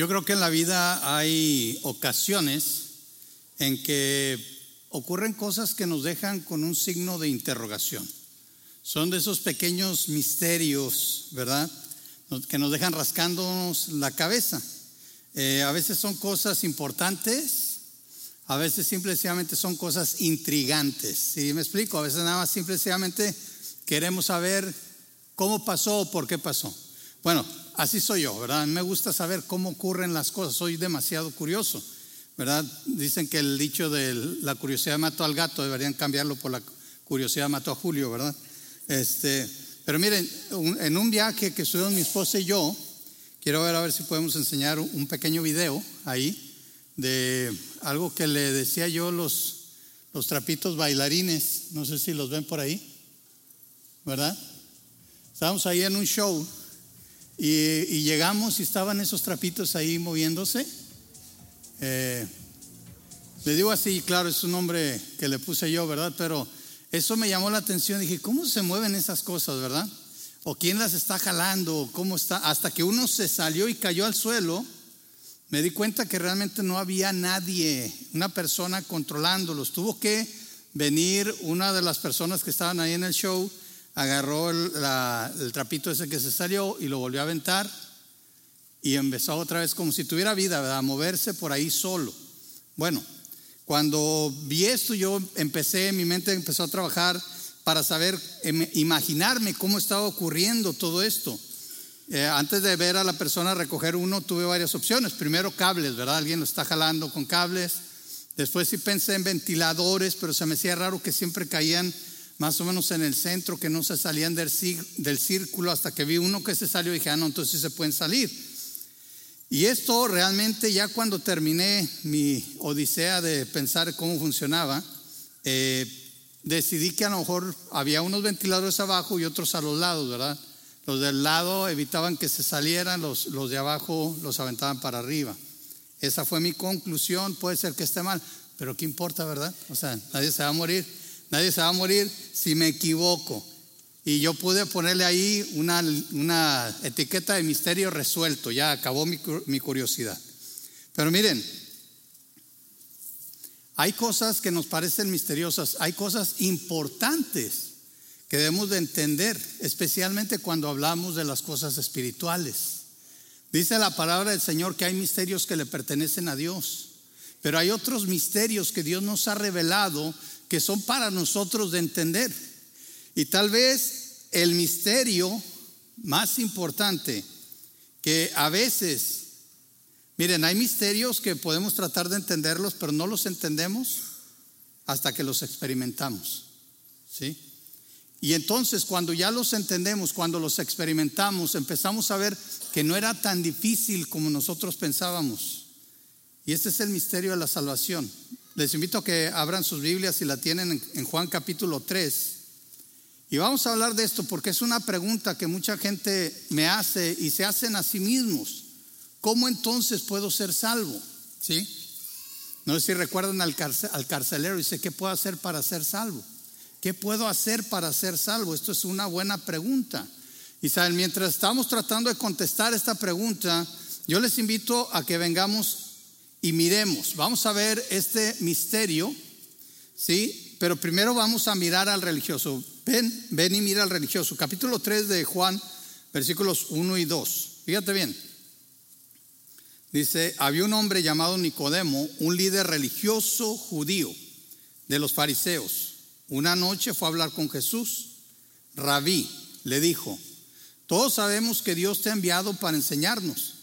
Yo creo que en la vida hay ocasiones en que ocurren cosas que nos dejan con un signo de interrogación. Son de esos pequeños misterios, ¿verdad? Que nos dejan rascándonos la cabeza. Eh, a veces son cosas importantes, a veces simplemente son cosas intrigantes. ¿Sí me explico? A veces nada más simplemente queremos saber cómo pasó o por qué pasó. Bueno, así soy yo, ¿verdad? Me gusta saber cómo ocurren las cosas, soy demasiado curioso, ¿verdad? Dicen que el dicho de la curiosidad mató al gato, deberían cambiarlo por la curiosidad mató a Julio, ¿verdad? Este, pero miren, en un viaje que estuvimos mi esposa y yo, quiero ver a ver si podemos enseñar un pequeño video ahí de algo que le decía yo los, los trapitos bailarines, no sé si los ven por ahí, ¿verdad? Estábamos ahí en un show y, llegamos y estaban esos trapitos ahí moviéndose. Eh, le digo así, claro, es un nombre que le puse yo, ¿verdad? Pero eso me llamó la atención. Dije, ¿cómo se mueven esas cosas, verdad? O quién las está jalando, cómo está. Hasta que uno se salió y cayó al suelo me di cuenta que realmente no había nadie, una persona controlándolos. Tuvo que venir una de las personas que estaban ahí en el show, agarró el, trapito ese que se salió y lo volvió a aventar y empezó otra vez como si tuviera vida, a moverse por ahí solo. Bueno, cuando vi esto yo empecé, mi mente empezó a trabajar para saber, em, imaginarme cómo estaba ocurriendo todo esto. Eh, antes de ver a la persona recoger uno, tuve varias opciones. Primero, cables, ¿verdad? Alguien lo está jalando con cables. Después sí pensé en ventiladores, pero se me hacía raro que siempre caían más o menos en el centro, que no se salían del, círculo, hasta que vi uno que se salió y dije, ah, no, entonces se pueden salir. Y esto realmente ya cuando terminé mi odisea de pensar cómo funcionaba, eh, decidí que a lo mejor había unos ventiladores abajo y otros a los lados, ¿verdad? Los del lado evitaban que se salieran, los, los de abajo los aventaban para arriba. Esa fue mi conclusión, puede ser que esté mal, pero ¿qué importa, verdad? O sea, nadie se va a morir, nadie se va a morir si me equivoco. Y yo pude ponerle ahí una, una etiqueta de misterio resuelto, ya acabó mi, mi curiosidad. Pero miren, hay cosas que nos parecen misteriosas, hay cosas importantes que debemos de entender, especialmente cuando hablamos de las cosas espirituales. Dice la palabra del Señor que hay misterios que le pertenecen a Dios, pero hay otros misterios que Dios nos ha revelado que son para nosotros de entender. Y tal vez el misterio más importante que a veces, miren, hay misterios que podemos tratar de entenderlos, pero no los entendemos hasta que los experimentamos. ¿Sí? Y entonces cuando ya los entendemos, cuando los experimentamos, empezamos a ver que no era tan difícil como nosotros pensábamos. Y este es el misterio de la salvación. Les invito a que abran sus Biblias si la tienen en Juan capítulo 3. Y vamos a hablar de esto porque es una pregunta que mucha gente me hace y se hacen a sí mismos. ¿Cómo entonces puedo ser salvo? ¿Sí? No sé si recuerdan al, carcelero y dice, ¿qué puedo hacer para ser salvo? ¿Qué puedo hacer para ser salvo? Esto es una buena pregunta. Y saben, mientras estamos tratando de contestar esta pregunta, yo les invito a que vengamos y miremos. Vamos a ver este misterio, ¿sí? Pero primero vamos a mirar al religioso. Ven, ven y mira al religioso. Capítulo 3 de Juan, versículos 1 y 2. Fíjate bien. Dice, había un hombre llamado Nicodemo, un líder religioso judío de los fariseos. Una noche fue a hablar con Jesús. Rabí le dijo, todos sabemos que Dios te ha enviado para enseñarnos.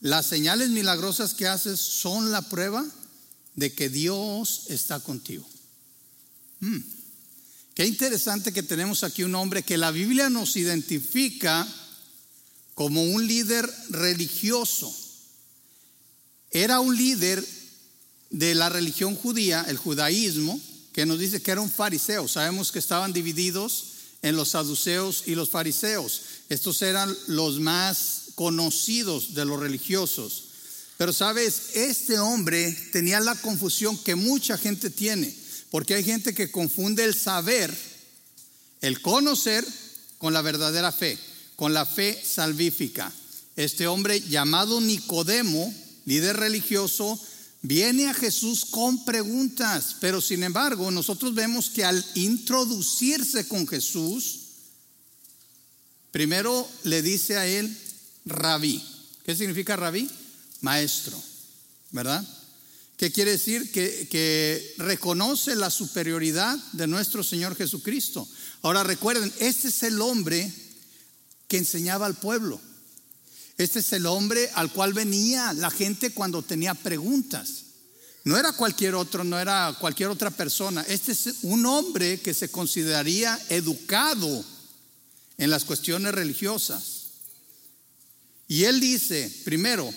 Las señales milagrosas que haces son la prueba de que Dios está contigo. Hmm. Qué interesante que tenemos aquí un hombre que la Biblia nos identifica como un líder religioso. Era un líder de la religión judía, el judaísmo, que nos dice que era un fariseo. Sabemos que estaban divididos en los saduceos y los fariseos. Estos eran los más conocidos de los religiosos. Pero sabes, este hombre tenía la confusión que mucha gente tiene, porque hay gente que confunde el saber, el conocer, con la verdadera fe, con la fe salvífica. este hombre llamado Nicodemo, líder religioso, viene a Jesús con preguntas, pero sin embargo nosotros vemos que al introducirse con Jesús, primero le dice a él, rabí. ¿Qué significa rabí? Maestro, ¿verdad? ¿Qué quiere decir? Que, que, reconoce la superioridad de nuestro Señor Jesucristo. Ahora recuerden, este es el hombre que enseñaba al pueblo. Este es el hombre al cual venía la gente cuando tenía preguntas. No era cualquier otro, no era cualquier otra persona. Este es un hombre que se consideraría educado en las cuestiones religiosas. Y él dice, primero,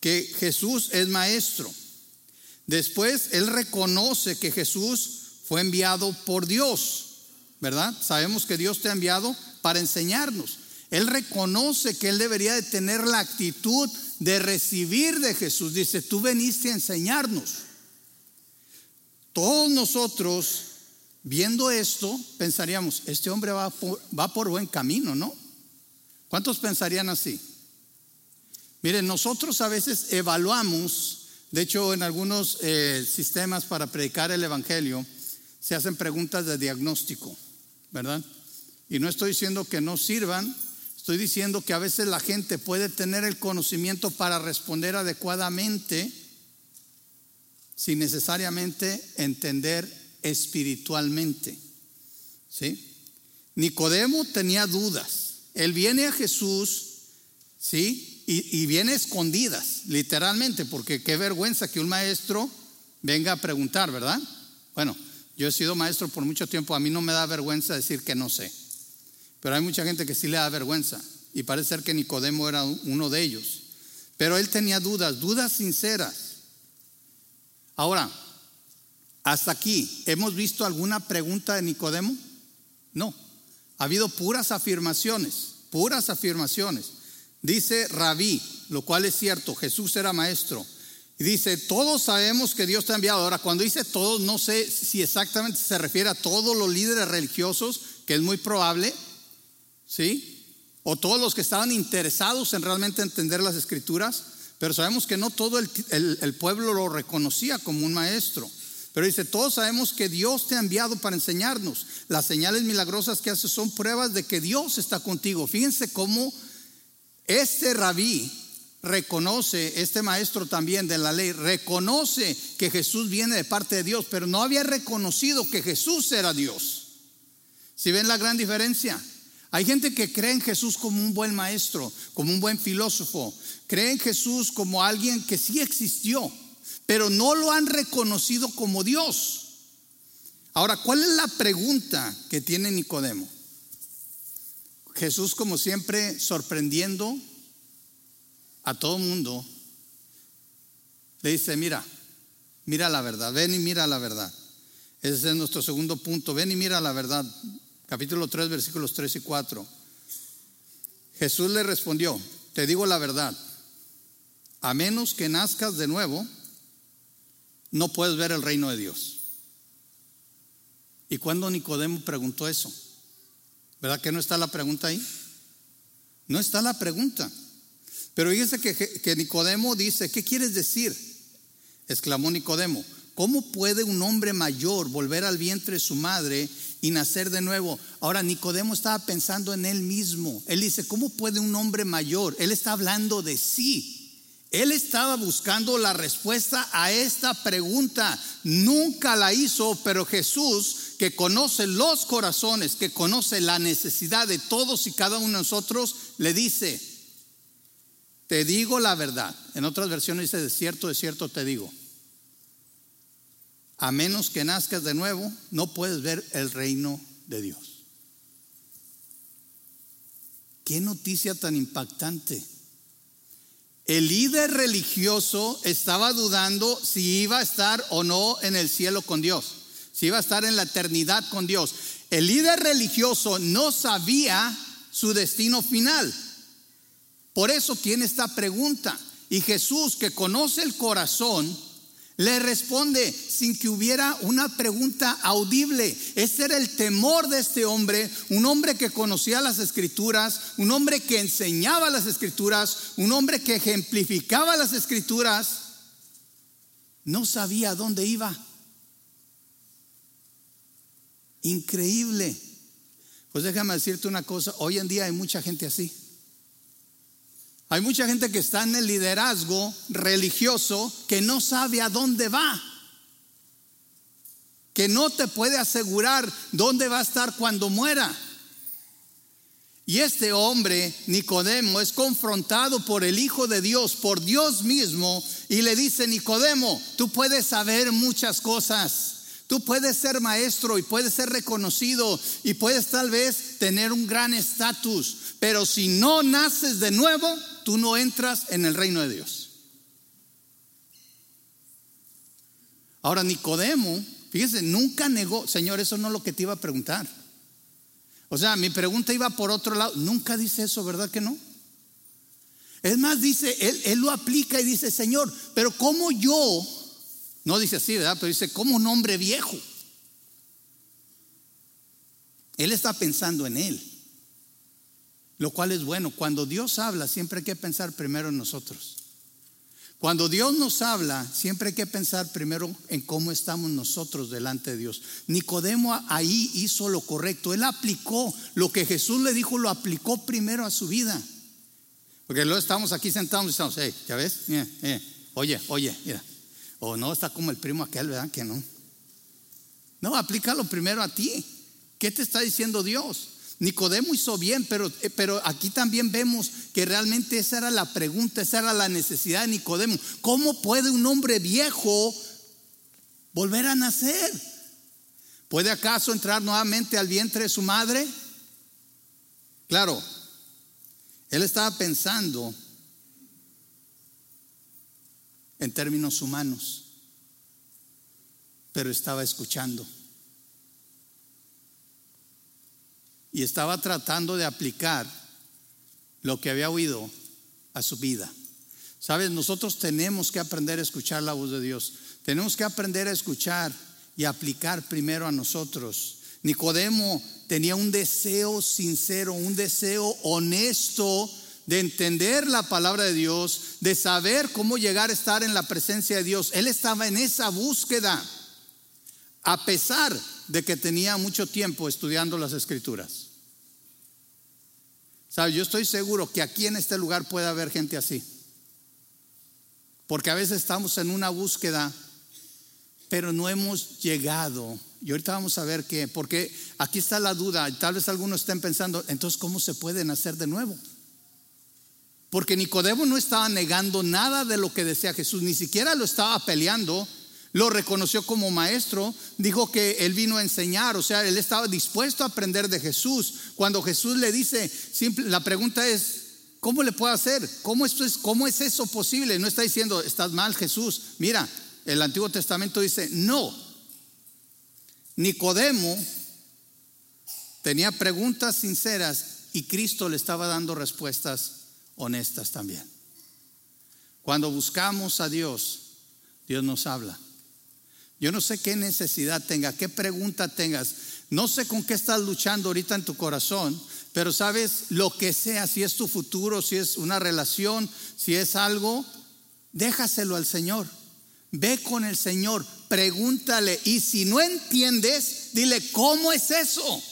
que Jesús es maestro. Después, él reconoce que Jesús fue enviado por Dios, ¿verdad? Sabemos que Dios te ha enviado para enseñarnos. Él reconoce que él debería de tener la actitud de recibir de Jesús. Dice, tú veniste a enseñarnos. Todos nosotros, viendo esto, pensaríamos, este hombre va va por buen camino, ¿no? ¿Cuántos pensarían así? Miren, nosotros a veces evaluamos, de hecho en algunos eh, sistemas para predicar el Evangelio se hacen preguntas de diagnóstico, ¿verdad? Y no estoy diciendo que no sirvan, estoy diciendo que a veces la gente puede tener el conocimiento para responder adecuadamente sin necesariamente entender espiritualmente. ¿Sí? Nicodemo tenía dudas. Él viene a Jesús, ¿sí? y, viene escondidas, literalmente, porque qué vergüenza que un maestro venga a preguntar, ¿verdad? Bueno, yo he sido maestro por mucho tiempo, a mí no me da vergüenza decir que no sé, pero hay mucha gente que sí le da vergüenza y parece ser que Nicodemo era uno de ellos, pero él tenía dudas, dudas sinceras. Ahora, hasta aquí, ¿hemos visto alguna pregunta de Nicodemo? No, ha habido puras afirmaciones, puras afirmaciones. Dice rabí, lo cual es cierto, Jesús era maestro. Y dice, todos sabemos que Dios te ha enviado. Ahora, cuando dice todos, no sé si exactamente se refiere a todos los líderes religiosos, que es muy probable, ¿sí? O todos los que estaban interesados en realmente entender las escrituras, pero sabemos que no todo el, el pueblo lo reconocía como un maestro. Pero dice, todos sabemos que Dios te ha enviado para enseñarnos. Las señales milagrosas que haces son pruebas de que Dios está contigo. Fíjense cómo este rabí reconoce, este maestro también de la ley, reconoce que Jesús viene de parte de Dios, pero no había reconocido que Jesús era Dios. Si ven la gran diferencia? Hay gente que cree en Jesús como un buen maestro, como un buen filósofo, cree en Jesús como alguien que sí existió, pero no lo han reconocido como Dios. Ahora, ¿cuál es la pregunta que tiene Nicodemo? Jesús, como siempre, sorprendiendo a todo mundo, le dice, mira, mira la verdad, ven y mira la verdad. Ese es nuestro segundo punto, ven y mira la verdad. Capítulo 3, versículos 3 y 4. Jesús le respondió, te digo la verdad, a menos que nazcas de nuevo, no puedes ver el reino de Dios. ¿Y cuando Nicodemo preguntó eso? ¿Verdad que no está la pregunta ahí? No está la pregunta. Pero fíjese que, que Nicodemo dice, ¿qué quieres decir? Exclamó Nicodemo, ¿cómo puede un hombre mayor volver al vientre de su madre y nacer de nuevo? Ahora Nicodemo estaba pensando en él mismo. Él dice, ¿cómo puede un hombre mayor? Él está hablando de sí. Él estaba buscando la respuesta a esta pregunta. Nunca la hizo, pero Jesús, que conoce los corazones, que conoce la necesidad de todos y cada uno de nosotros, le dice, te digo la verdad. En otras versiones dice, de cierto, de cierto te digo. A menos que nazcas de nuevo, no puedes ver el reino de Dios. Qué noticia tan impactante. El líder religioso estaba dudando si iba a estar o no en el cielo con Dios, si iba a estar en la eternidad con Dios. El líder religioso no sabía su destino final. Por eso tiene esta pregunta. Y Jesús, que conoce el corazón, Le responde sin que hubiera una pregunta audible. Ese era el temor de este hombre, un hombre que conocía las escrituras, un hombre que enseñaba las escrituras, un hombre que ejemplificaba las escrituras. No sabía dónde iba. Increíble. Pues déjame decirte una cosa, hoy en día hay mucha gente así. Hay mucha gente que está en el liderazgo religioso que no sabe a dónde va, que no te puede asegurar dónde va a estar cuando muera. Y este hombre, Nicodemo, es confrontado por el Hijo de Dios, por Dios mismo, y le dice, Nicodemo, tú puedes saber muchas cosas. Tú puedes ser maestro y puedes ser reconocido y puedes tal vez tener un gran estatus, pero si no naces de nuevo, tú no entras en el reino de Dios. Ahora Nicodemo, fíjese, nunca negó, Señor, eso no es lo que te iba a preguntar. O sea, mi pregunta iba por otro lado. Nunca dice eso, ¿verdad que no? Es más, dice, él, lo aplica y dice, Señor, pero ¿cómo yo? No dice así, ¿verdad? Pero dice, como un hombre viejo. Él está pensando en él lo cual es bueno. Cuando Dios habla, siempre hay que pensar primero en nosotros. Cuando Dios nos habla, siempre hay que pensar primero en cómo estamos nosotros delante de Dios. Nicodemo ahí hizo lo correcto. Él aplicó lo que Jesús le dijo, lo aplicó primero a su vida. Porque luego estamos aquí sentados y estamos, hey, ¿ya ves? Oye, oye, mira. O no, está como el primo aquel, ¿verdad? Que no. No, aplícalo primero a ti. ¿Qué te está diciendo Dios? Nicodemo hizo bien, pero, eh, pero aquí también vemos que realmente esa era la pregunta, esa era la necesidad de Nicodemo. ¿Cómo puede un hombre viejo volver a nacer? ¿Puede acaso entrar nuevamente al vientre de su madre? Claro, él estaba pensando en términos humanos, pero estaba escuchando. Y estaba tratando de aplicar lo que había oído a su vida. Sabes, nosotros tenemos que aprender a escuchar la voz de Dios. Tenemos que aprender a escuchar y aplicar primero a nosotros. Nicodemo tenía un deseo sincero, un deseo honesto de entender la palabra de Dios, de saber cómo llegar a estar en la presencia de Dios. Él estaba en esa búsqueda, a pesar de que tenía mucho tiempo estudiando las escrituras. ¿Sabes? Yo estoy seguro que aquí en este lugar puede haber gente así. Porque a veces estamos en una búsqueda, pero no hemos llegado. Y ahorita vamos a ver qué, porque aquí está la duda. Tal vez algunos estén pensando, entonces, ¿cómo se pueden hacer de nuevo? Porque Nicodemo no estaba negando nada de lo que decía Jesús, ni siquiera lo estaba peleando lo reconoció como maestro, dijo que él vino a enseñar, o sea, él estaba dispuesto a aprender de Jesús. Cuando Jesús le dice, la pregunta es, ¿cómo le puedo hacer? ¿Cómo, es, ¿Cómo es eso posible? No está diciendo, estás mal Jesús. Mira, el Antiguo Testamento dice, no. Nicodemo tenía preguntas sinceras y Cristo le estaba dando respuestas honestas también. Cuando buscamos a Dios, Dios nos habla. Yo no sé qué necesidad tenga, qué pregunta tengas. No sé con qué estás luchando ahorita en tu corazón, pero sabes, lo que sea, si es tu futuro, si es una relación, si es algo, déjaselo al Señor. Ve con el Señor, pregúntale y si no entiendes, dile, ¿cómo es eso?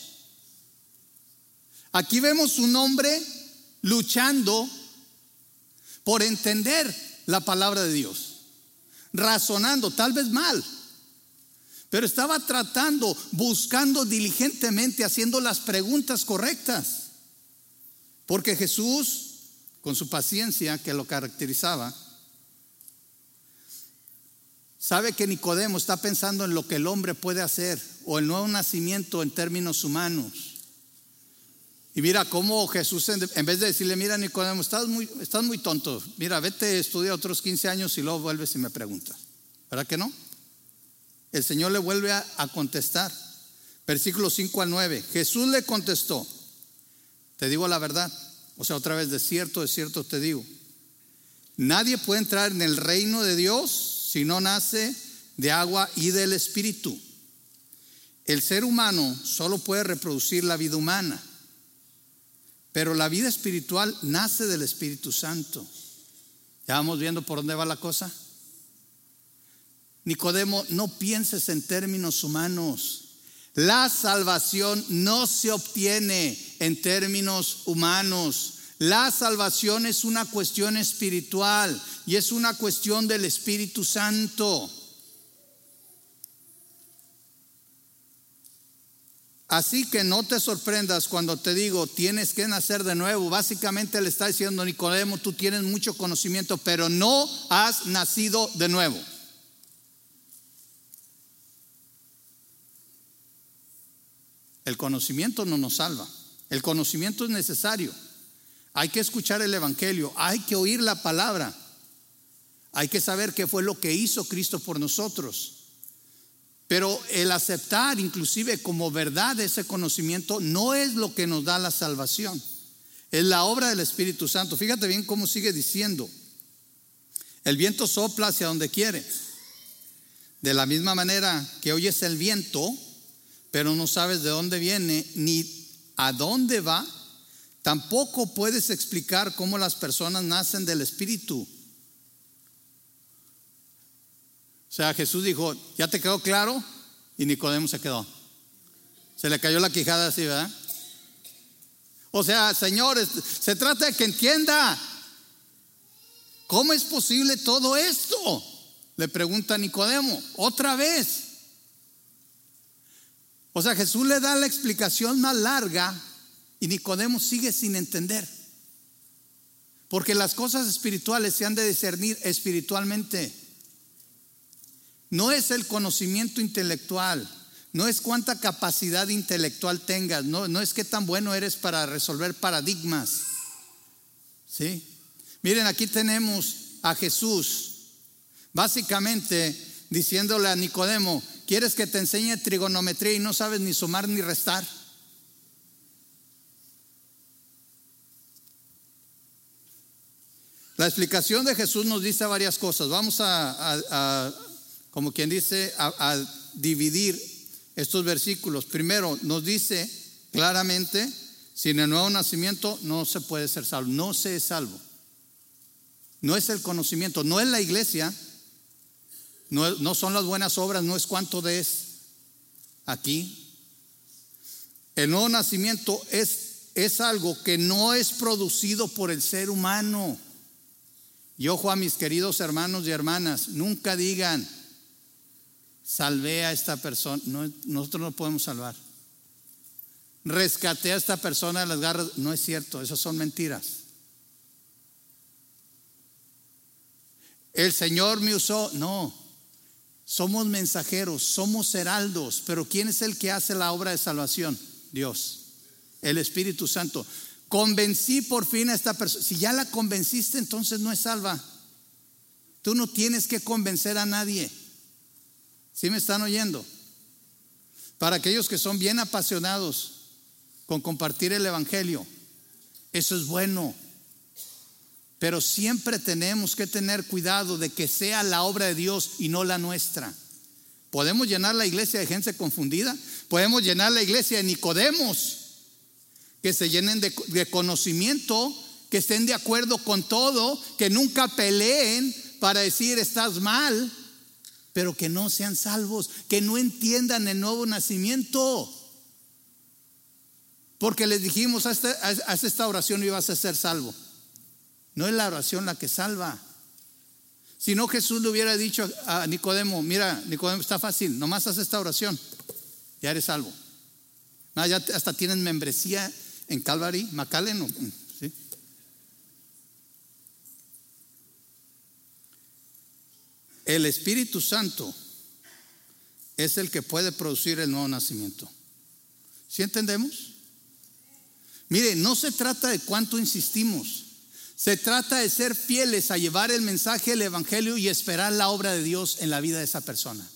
Aquí vemos un hombre luchando por entender la palabra de Dios, razonando, tal vez mal, pero estaba tratando, buscando diligentemente, haciendo las preguntas correctas. Porque Jesús, con su paciencia que lo caracterizaba, sabe que Nicodemo está pensando en lo que el hombre puede hacer o el nuevo nacimiento en términos humanos. Y mira cómo Jesús, en vez de decirle, mira Nicodemo, estás muy, estás muy tonto, mira, vete, estudia otros 15 años y luego vuelves y me preguntas. ¿Verdad que no? El Señor le vuelve a, contestar. Versículos 5 al 9. Jesús le contestó, te digo la verdad. O sea, otra vez, de cierto, de cierto te digo. Nadie puede entrar en el reino de Dios si no nace de agua y del espíritu. El ser humano solo puede reproducir la vida humana, pero la vida espiritual nace del Espíritu Santo. ¿Ya vamos viendo por dónde va la cosa? Nicodemo, no pienses en términos humanos. La salvación no se obtiene en términos humanos. La salvación es una cuestión espiritual y es una cuestión del Espíritu Santo. Así que no te sorprendas cuando te digo, tienes que nacer de nuevo. Básicamente le está diciendo Nicodemo, tú tienes mucho conocimiento, pero no has nacido de nuevo. El conocimiento no nos salva. El conocimiento es necesario. Hay que escuchar el Evangelio, hay que oír la palabra. Hay que saber qué fue lo que hizo Cristo por nosotros. Pero el aceptar inclusive como verdad ese conocimiento no es lo que nos da la salvación. Es la obra del Espíritu Santo. Fíjate bien cómo sigue diciendo. El viento sopla hacia donde quiere. De la misma manera que oyes el viento, pero no sabes de dónde viene ni a dónde va, tampoco puedes explicar cómo las personas nacen del Espíritu. O sea, Jesús dijo, ¿ya te quedó claro? Y Nicodemo se quedó. Se le cayó la quijada así, ¿verdad? O sea, señores, se trata de que entienda. ¿Cómo es posible todo esto? Le pregunta Nicodemo, otra vez. O sea, Jesús le da la explicación más larga y Nicodemo sigue sin entender. Porque las cosas espirituales se han de discernir espiritualmente. No es el conocimiento intelectual, no es cuánta capacidad intelectual tengas, no, no es qué tan bueno eres para resolver paradigmas. ¿Sí? Miren, aquí tenemos a Jesús, básicamente diciéndole a Nicodemo, ¿quieres que te enseñe trigonometría y no sabes ni sumar ni restar? La explicación de Jesús nos dice varias cosas. Vamos a como quien dice, a, dividir estos versículos. Primero, nos dice claramente, sin el nuevo nacimiento no se puede ser salvo, no se es salvo. No es el conocimiento, no es la iglesia, no, son las buenas obras, no es cuánto des aquí. El nuevo nacimiento es, es algo que no es producido por el ser humano. Y ojo a mis queridos hermanos y hermanas, nunca digan, salvé a esta persona. No, nosotros no podemos salvar. Rescaté a esta persona de las garras. No es cierto, esas son mentiras. El Señor me usó. No, somos mensajeros, somos heraldos. Pero ¿quién es el que hace la obra de salvación? Dios, el Espíritu Santo. Convencí por fin a esta persona. Si ya la convenciste, entonces no es salva. Tú no tienes que convencer a nadie. ¿Sí me están oyendo? Para aquellos que son bien apasionados con compartir el Evangelio, eso es bueno. Pero siempre tenemos que tener cuidado de que sea la obra de Dios y no la nuestra. Podemos llenar la iglesia de gente confundida, podemos llenar la iglesia de Nicodemos, que se llenen de, conocimiento, que estén de acuerdo con todo, que nunca peleen para decir estás mal, pero que no sean salvos, que no entiendan el nuevo nacimiento. Porque les dijimos, haz esta oración y vas a ser salvo. No es la oración la que salva. Si no, Jesús le hubiera dicho a Nicodemo, mira, Nicodemo, está fácil, nomás haz esta oración, ya eres salvo. ya hasta tienen membresía en Calvary, McAllen, El Espíritu Santo es el que puede producir el nuevo nacimiento. ¿Sí entendemos? Mire, no se trata de cuánto insistimos. Se trata de ser fieles a llevar el mensaje del Evangelio y esperar la obra de Dios en la vida de esa persona.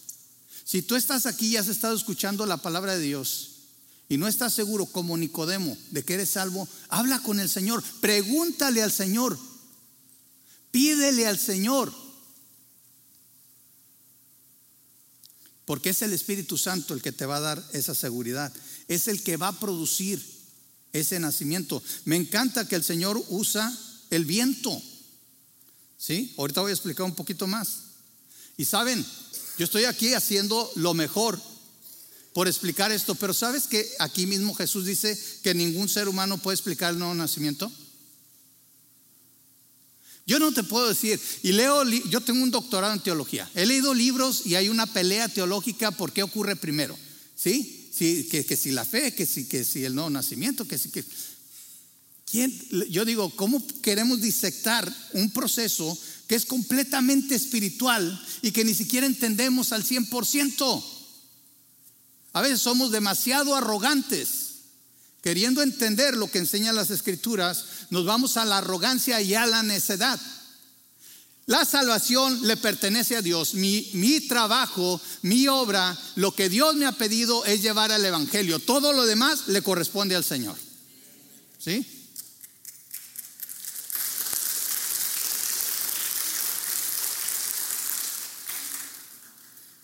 Si tú estás aquí y has estado escuchando la palabra de Dios y no estás seguro como Nicodemo de que eres salvo, habla con el Señor, pregúntale al Señor, pídele al Señor. Porque es el Espíritu Santo el que te va a dar esa seguridad. Es el que va a producir ese nacimiento. Me encanta que el Señor usa el viento. ¿Sí? Ahorita voy a explicar un poquito más. Y saben, yo estoy aquí haciendo lo mejor por explicar esto, pero ¿sabes que aquí mismo Jesús dice que ningún ser humano puede explicar el nuevo nacimiento? Yo no te puedo decir, y leo, yo tengo un doctorado en teología, he leído libros y hay una pelea teológica por qué ocurre primero, ¿sí? sí que, si la fe, que si, que si el nuevo nacimiento, que si que... Yo digo, ¿cómo queremos disectar un proceso que es completamente espiritual y que ni siquiera entendemos al 100%? A veces somos demasiado arrogantes queriendo entender lo que enseñan las escrituras, nos vamos a la arrogancia y a la necedad. La salvación le pertenece a Dios. Mi, mi, trabajo, mi obra, lo que Dios me ha pedido es llevar al Evangelio. Todo lo demás le corresponde al Señor. ¿Sí?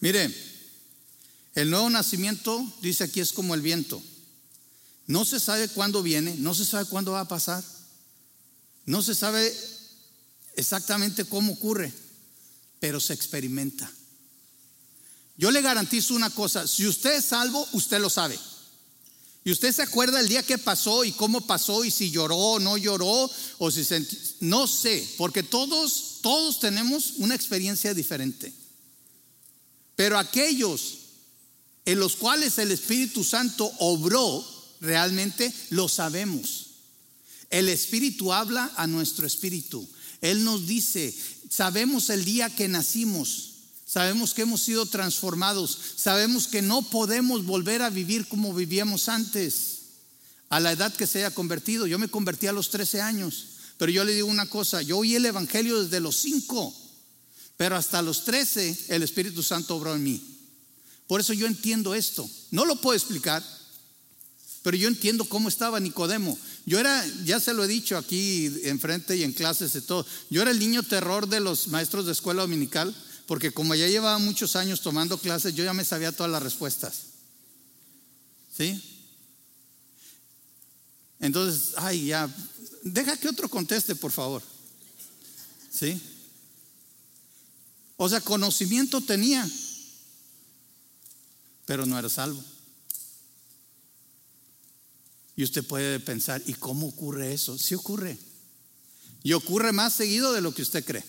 Mire, el nuevo nacimiento, dice aquí, es como el viento. No se sabe cuándo viene, no se sabe cuándo va a pasar, no se sabe exactamente cómo ocurre, pero se experimenta. Yo le garantizo una cosa, si usted es salvo, usted lo sabe. Y usted se acuerda el día que pasó y cómo pasó y si lloró o no lloró o si se, no sé, porque todos todos tenemos una experiencia diferente. Pero aquellos en los cuales el Espíritu Santo obró realmente lo sabemos. El Espíritu habla a nuestro espíritu. Él nos dice, sabemos el día que nacimos, sabemos que hemos sido transformados, sabemos que no podemos volver a vivir como vivíamos antes, a la edad que se haya convertido. Yo me convertí a los 13 años, pero yo le digo una cosa, yo oí el Evangelio desde los 5, pero hasta los 13 el Espíritu Santo obró en mí. Por eso yo entiendo esto. No lo puedo explicar, pero yo entiendo cómo estaba Nicodemo. Yo era, ya se lo he dicho aquí enfrente y en clases de todo, yo era el niño terror de los maestros de escuela dominical, porque como ya llevaba muchos años tomando clases, yo ya me sabía todas las respuestas. ¿Sí? Entonces, ay, ya, deja que otro conteste, por favor. ¿Sí? O sea, conocimiento tenía, pero no era salvo. Y usted puede pensar, ¿y cómo ocurre eso? Sí ocurre. Y ocurre más seguido de lo que usted cree.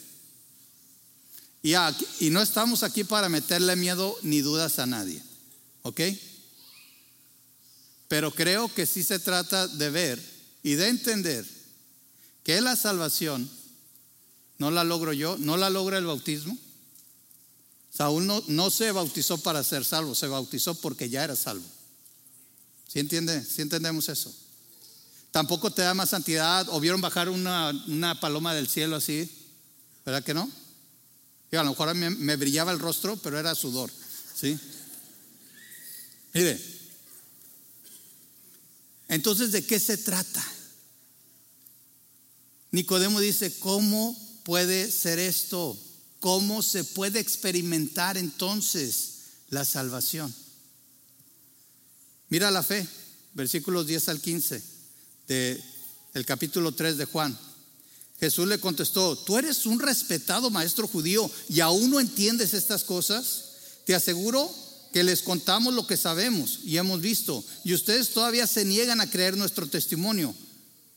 Y, y no estamos aquí para meterle miedo ni dudas a nadie. ¿Ok? Pero creo que sí se trata de ver y de entender que la salvación no la logro yo, no la logra el bautismo. Saúl no, no se bautizó para ser salvo, se bautizó porque ya era salvo. ¿Sí entiende? ¿Sí entendemos eso? Tampoco te da más santidad o vieron bajar una, paloma del cielo así, ¿verdad que no? Y a lo mejor me, me brillaba el rostro, pero era sudor, ¿sí? Mire, entonces, ¿de qué se trata? Nicodemo dice, ¿cómo puede ser esto? ¿Cómo se puede experimentar entonces la salvación? Mira la fe, versículos 10 al 15 del capítulo 3 de Juan. Jesús le contestó, tú eres un respetado maestro judío y aún no entiendes estas cosas. Te aseguro que les contamos lo que sabemos y hemos visto y ustedes todavía se niegan a creer nuestro testimonio.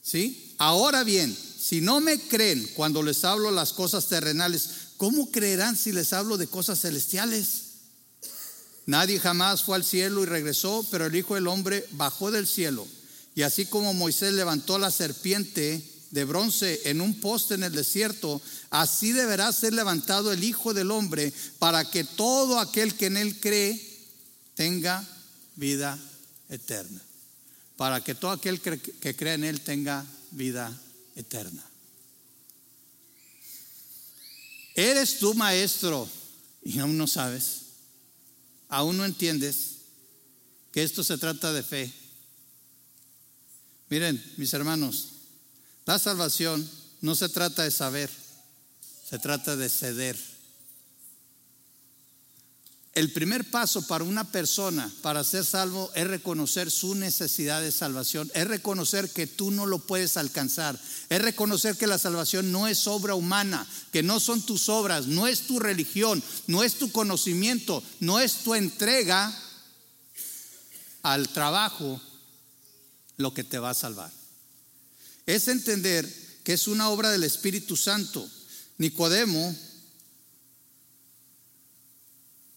¿Sí? Ahora bien, si no me creen cuando les hablo las cosas terrenales, ¿cómo creerán si les hablo de cosas celestiales? Nadie jamás fue al cielo y regresó, pero el Hijo del Hombre bajó del cielo. Y así como Moisés levantó la serpiente de bronce en un poste en el desierto, así deberá ser levantado el Hijo del Hombre para que todo aquel que en él cree tenga vida eterna. Para que todo aquel que cree en él tenga vida eterna. Eres tu maestro y aún no sabes aún no entiendes que esto se trata de fe. Miren, mis hermanos, la salvación no se trata de saber, se trata de ceder. El primer paso para una persona para ser salvo es reconocer su necesidad de salvación, es reconocer que tú no lo puedes alcanzar, es reconocer que la salvación no es obra humana, que no son tus obras, no es tu religión, no es tu conocimiento, no es tu entrega al trabajo lo que te va a salvar. Es entender que es una obra del Espíritu Santo. Nicodemo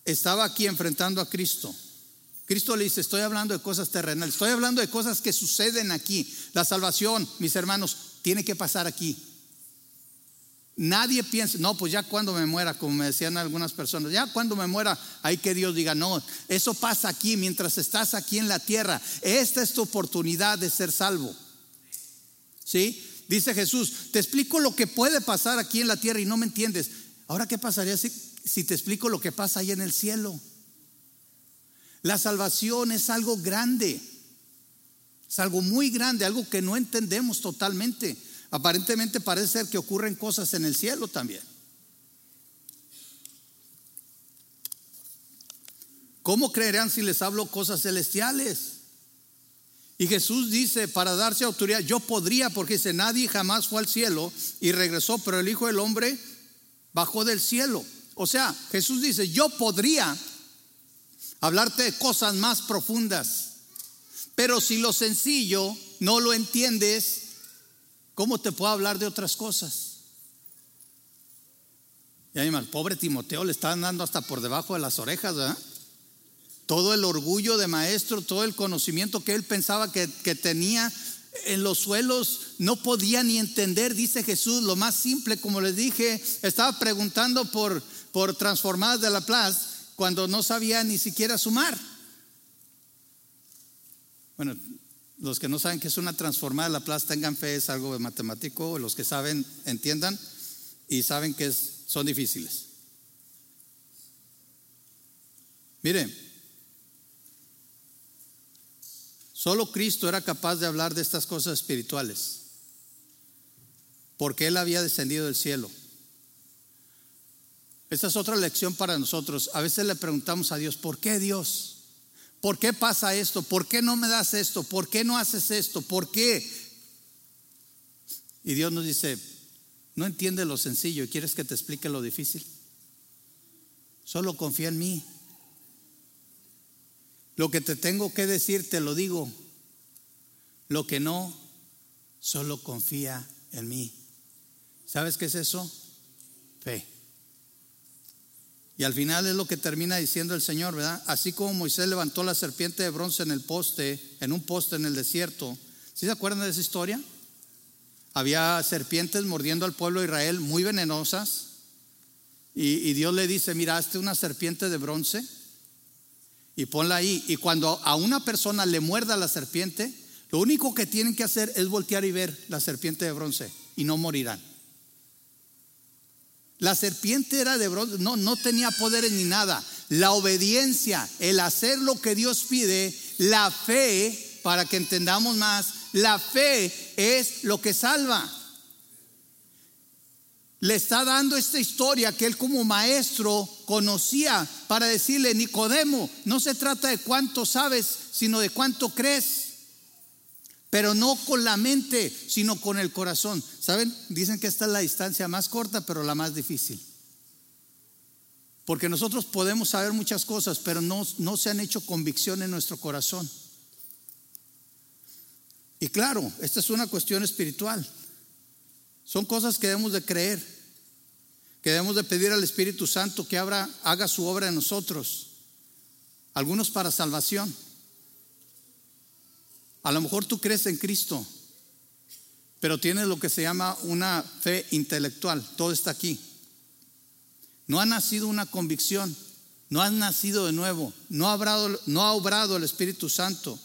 estaba aquí enfrentando a Cristo. Cristo le dice, estoy hablando de cosas terrenales, estoy hablando de cosas que suceden aquí. La salvación, mis hermanos, tiene que pasar aquí. Nadie piensa, no, pues ya cuando me muera, como me decían algunas personas, ya cuando me muera, hay que Dios diga, no, eso pasa aquí mientras estás aquí en la tierra. Esta es tu oportunidad de ser salvo. ¿Sí? Dice Jesús, te explico lo que puede pasar aquí en la tierra y no me entiendes. Ahora, ¿qué pasaría si si te explico lo que pasa ahí en el cielo. La salvación es algo grande, es algo muy grande, algo que no entendemos totalmente. Aparentemente parece ser que ocurren cosas en el cielo también. ¿Cómo creerán si les hablo cosas celestiales? Y Jesús dice, para darse autoridad, yo podría, porque dice, nadie jamás fue al cielo y regresó, pero el Hijo del Hombre bajó del cielo. O sea, Jesús dice, yo podría hablarte de cosas más profundas, pero si lo sencillo no lo entiendes, ¿cómo te puedo hablar de otras cosas? Y ahí, pobre Timoteo le estaban dando hasta por debajo de las orejas, ¿verdad? Todo el orgullo de maestro, todo el conocimiento que él pensaba que, que tenía en los suelos, no podía ni entender, dice Jesús, lo más simple, como les dije, estaba preguntando por, por transformadas de la plaza cuando no sabía ni siquiera sumar. Bueno, los que no saben que es una transformada de la plaza tengan fe, es algo de matemático, los que saben entiendan y saben que son difíciles. Mire, solo Cristo era capaz de hablar de estas cosas espirituales, porque Él había descendido del cielo. Esta es otra lección para nosotros. A veces le preguntamos a Dios, ¿por qué Dios? ¿Por qué pasa esto? ¿Por qué no me das esto? ¿Por qué no haces esto? ¿Por qué? Y Dios nos dice, no entiende lo sencillo y quieres que te explique lo difícil. Solo confía en mí. Lo que te tengo que decir te lo digo. Lo que no, solo confía en mí. ¿Sabes qué es eso? Fe. Y al final es lo que termina diciendo el Señor, ¿verdad? Así como Moisés levantó la serpiente de bronce en el poste, en un poste en el desierto. ¿Sí se acuerdan de esa historia? Había serpientes mordiendo al pueblo de Israel muy venenosas. Y, Dios le dice, mira, hazte una serpiente de bronce y ponla ahí. Y cuando a una persona le muerda la serpiente, lo único que tienen que hacer es voltear y ver la serpiente de bronce y no morirán. La serpiente era de bronce, no, no tenía poderes ni nada. La obediencia, el hacer lo que Dios pide, la fe, para que entendamos más, la fe es lo que salva. Le está dando esta historia que él como maestro conocía para decirle, Nicodemo, no se trata de cuánto sabes, sino de cuánto crees pero no con la mente, sino con el corazón. ¿Saben? Dicen que esta es la distancia más corta, pero la más difícil. Porque nosotros podemos saber muchas cosas, pero no, no se han hecho convicción en nuestro corazón. Y claro, esta es una cuestión espiritual. Son cosas que debemos de creer, que debemos de pedir al Espíritu Santo que haga su obra en nosotros. Algunos para salvación a lo mejor tú crees en Cristo, pero tienes lo que se llama una fe intelectual. Todo está aquí. No ha nacido una convicción, no has nacido de nuevo, no ha, obrado, no ha obrado el Espíritu Santo.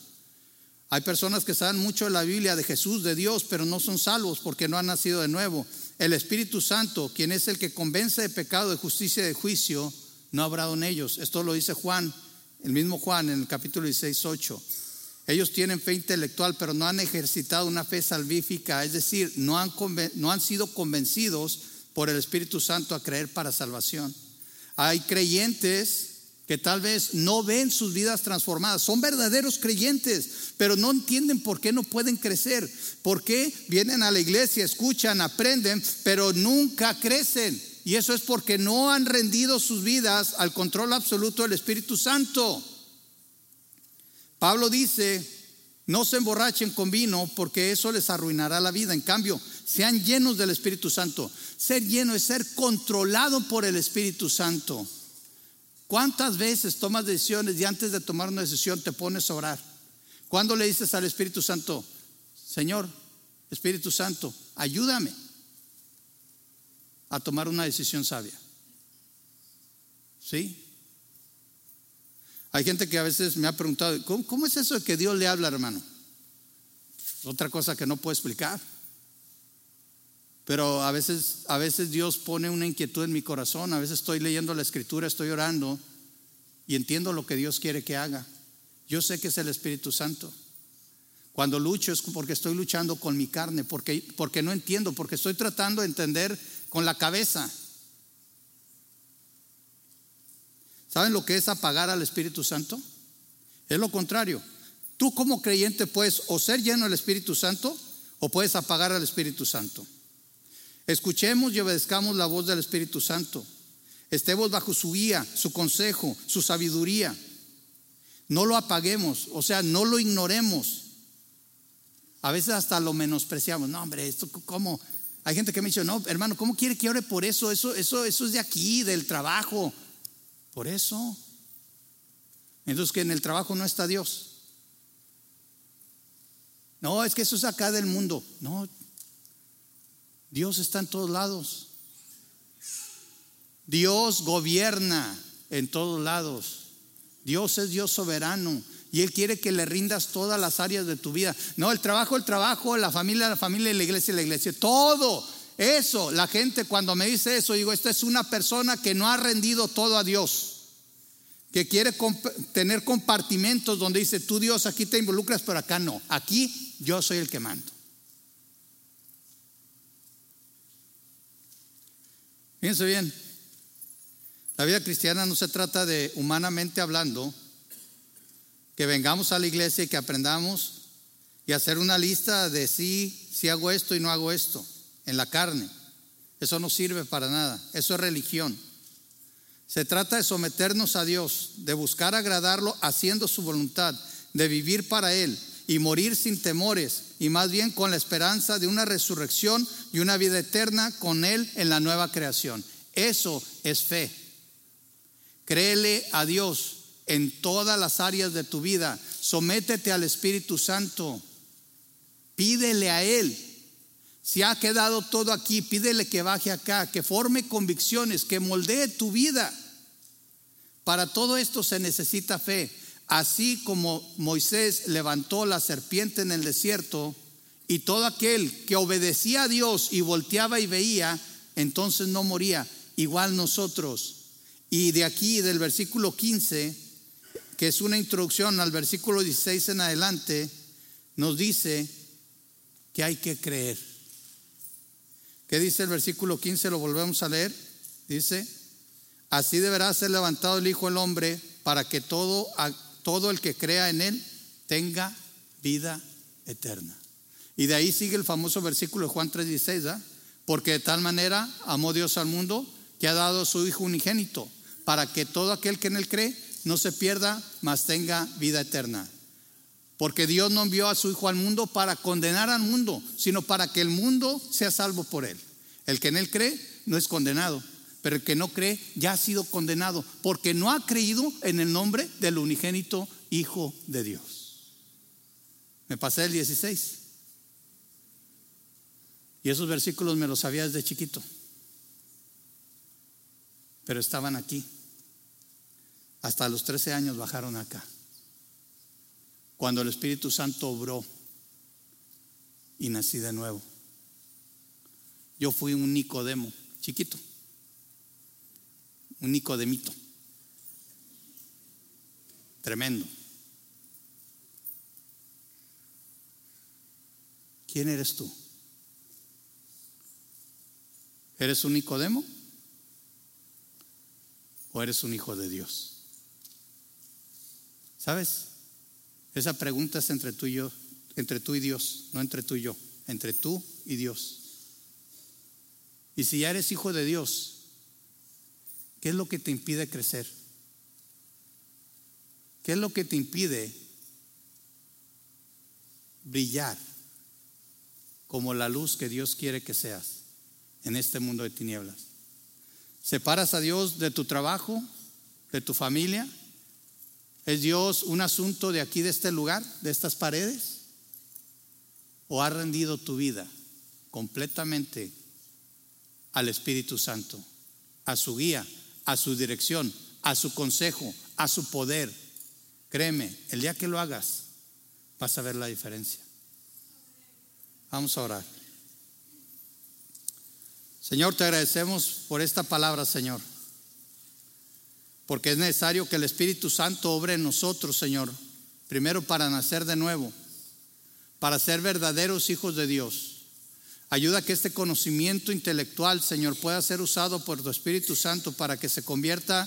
Hay personas que saben mucho de la Biblia, de Jesús, de Dios, pero no son salvos porque no han nacido de nuevo. El Espíritu Santo, quien es el que convence de pecado, de justicia y de juicio, no ha obrado en ellos. Esto lo dice Juan, el mismo Juan en el capítulo 16, 8. Ellos tienen fe intelectual, pero no han ejercitado una fe salvífica, es decir, no han, no han sido convencidos por el Espíritu Santo a creer para salvación. Hay creyentes que tal vez no ven sus vidas transformadas. Son verdaderos creyentes, pero no entienden por qué no pueden crecer. ¿Por qué vienen a la iglesia, escuchan, aprenden, pero nunca crecen? Y eso es porque no han rendido sus vidas al control absoluto del Espíritu Santo. Pablo dice, no se emborrachen con vino porque eso les arruinará la vida. En cambio, sean llenos del Espíritu Santo. Ser lleno es ser controlado por el Espíritu Santo. ¿Cuántas veces tomas decisiones y antes de tomar una decisión te pones a orar? ¿Cuándo le dices al Espíritu Santo, Señor, Espíritu Santo, ayúdame a tomar una decisión sabia? ¿Sí? Hay gente que a veces me ha preguntado, ¿cómo, es eso de que Dios le habla, hermano? Otra cosa que no puedo explicar. Pero a veces, a veces Dios pone una inquietud en mi corazón, a veces estoy leyendo la escritura, estoy orando y entiendo lo que Dios quiere que haga. Yo sé que es el Espíritu Santo. Cuando lucho es porque estoy luchando con mi carne, porque, porque no entiendo, porque estoy tratando de entender con la cabeza. ¿Saben lo que es apagar al Espíritu Santo? Es lo contrario. Tú como creyente puedes o ser lleno del Espíritu Santo o puedes apagar al Espíritu Santo. Escuchemos y obedezcamos la voz del Espíritu Santo. Estemos bajo su guía, su consejo, su sabiduría. No lo apaguemos, o sea, no lo ignoremos. A veces hasta lo menospreciamos. No, hombre, esto cómo. Hay gente que me dice, no, hermano, ¿cómo quiere que ore por eso? Eso, eso, eso es de aquí, del trabajo. Por eso. Entonces que en el trabajo no está Dios. No, es que eso es acá del mundo. No, Dios está en todos lados. Dios gobierna en todos lados. Dios es Dios soberano y Él quiere que le rindas todas las áreas de tu vida. No, el trabajo, el trabajo, la familia, la familia, la iglesia, la iglesia. Todo eso, la gente cuando me dice eso, digo, esta es una persona que no ha rendido todo a Dios. Que quiere tener compartimentos donde dice, tú Dios aquí te involucras, pero acá no. Aquí yo soy el que mando. Fíjense bien, la vida cristiana no se trata de, humanamente hablando, que vengamos a la iglesia y que aprendamos y hacer una lista de sí, si hago esto y no hago esto, en la carne. Eso no sirve para nada, eso es religión. Se trata de someternos a Dios, de buscar agradarlo haciendo su voluntad, de vivir para Él y morir sin temores y más bien con la esperanza de una resurrección y una vida eterna con Él en la nueva creación. Eso es fe. Créele a Dios en todas las áreas de tu vida. Sométete al Espíritu Santo. Pídele a Él. Si ha quedado todo aquí, pídele que baje acá, que forme convicciones, que moldee tu vida. Para todo esto se necesita fe. Así como Moisés levantó la serpiente en el desierto y todo aquel que obedecía a Dios y volteaba y veía, entonces no moría. Igual nosotros. Y de aquí, del versículo 15, que es una introducción al versículo 16 en adelante, nos dice que hay que creer. ¿Qué dice el versículo 15? Lo volvemos a leer. Dice, así deberá ser levantado el Hijo del Hombre para que todo todo el que crea en Él tenga vida eterna. Y de ahí sigue el famoso versículo de Juan 3:16, porque de tal manera amó Dios al mundo que ha dado a su Hijo unigénito, para que todo aquel que en Él cree no se pierda, mas tenga vida eterna. Porque Dios no envió a su Hijo al mundo para condenar al mundo, sino para que el mundo sea salvo por Él. El que en Él cree no es condenado, pero el que no cree ya ha sido condenado porque no ha creído en el nombre del unigénito Hijo de Dios. Me pasé el 16. Y esos versículos me los sabía desde chiquito. Pero estaban aquí. Hasta los 13 años bajaron acá. Cuando el Espíritu Santo obró y nací de nuevo. Yo fui un Nicodemo, chiquito un Nicodemito. Tremendo. ¿Quién eres tú? ¿Eres un Nicodemo? ¿O eres un hijo de Dios? ¿Sabes? Esa pregunta es entre tú y entre tú y Dios, no entre tú y yo, entre tú y Dios. Y si ya eres hijo de Dios, ¿qué es lo que te impide crecer? ¿Qué es lo que te impide brillar como la luz que Dios quiere que seas en este mundo de tinieblas? ¿Separas a Dios de tu trabajo, de tu familia? ¿Es Dios un asunto de aquí, de este lugar, de estas paredes? ¿O has rendido tu vida completamente al Espíritu Santo, a su guía, a su dirección, a su consejo, a su poder? Créeme, el día que lo hagas, vas a ver la diferencia. Vamos a orar. Señor, te agradecemos por esta palabra, Señor porque es necesario que el Espíritu Santo obre en nosotros, Señor, primero para nacer de nuevo, para ser verdaderos hijos de Dios. Ayuda que este conocimiento intelectual, Señor, pueda ser usado por tu Espíritu Santo para que se convierta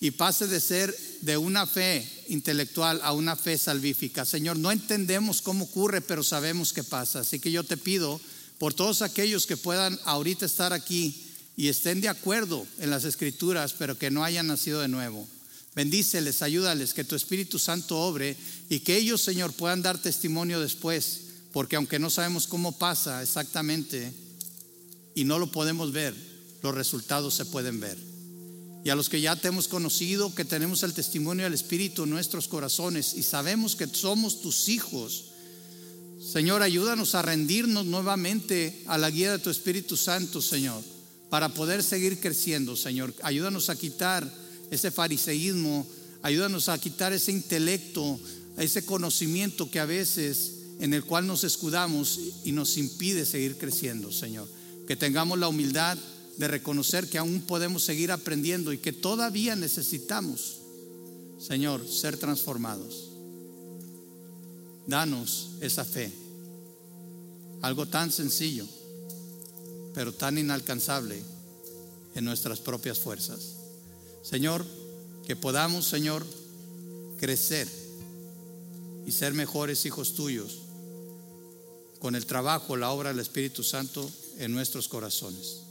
y pase de ser de una fe intelectual a una fe salvífica. Señor, no entendemos cómo ocurre, pero sabemos que pasa. Así que yo te pido por todos aquellos que puedan ahorita estar aquí y estén de acuerdo en las escrituras, pero que no hayan nacido de nuevo. Bendíceles, ayúdales, que tu Espíritu Santo obre y que ellos, Señor, puedan dar testimonio después, porque aunque no sabemos cómo pasa exactamente y no lo podemos ver, los resultados se pueden ver. Y a los que ya te hemos conocido, que tenemos el testimonio del Espíritu en nuestros corazones y sabemos que somos tus hijos, Señor, ayúdanos a rendirnos nuevamente a la guía de tu Espíritu Santo, Señor para poder seguir creciendo, Señor. Ayúdanos a quitar ese fariseísmo, ayúdanos a quitar ese intelecto, ese conocimiento que a veces en el cual nos escudamos y nos impide seguir creciendo, Señor. Que tengamos la humildad de reconocer que aún podemos seguir aprendiendo y que todavía necesitamos, Señor, ser transformados. Danos esa fe. Algo tan sencillo pero tan inalcanzable en nuestras propias fuerzas. Señor, que podamos, Señor, crecer y ser mejores hijos tuyos con el trabajo, la obra del Espíritu Santo en nuestros corazones.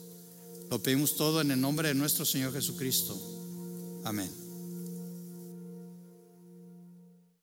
Lo pedimos todo en el nombre de nuestro Señor Jesucristo. Amén.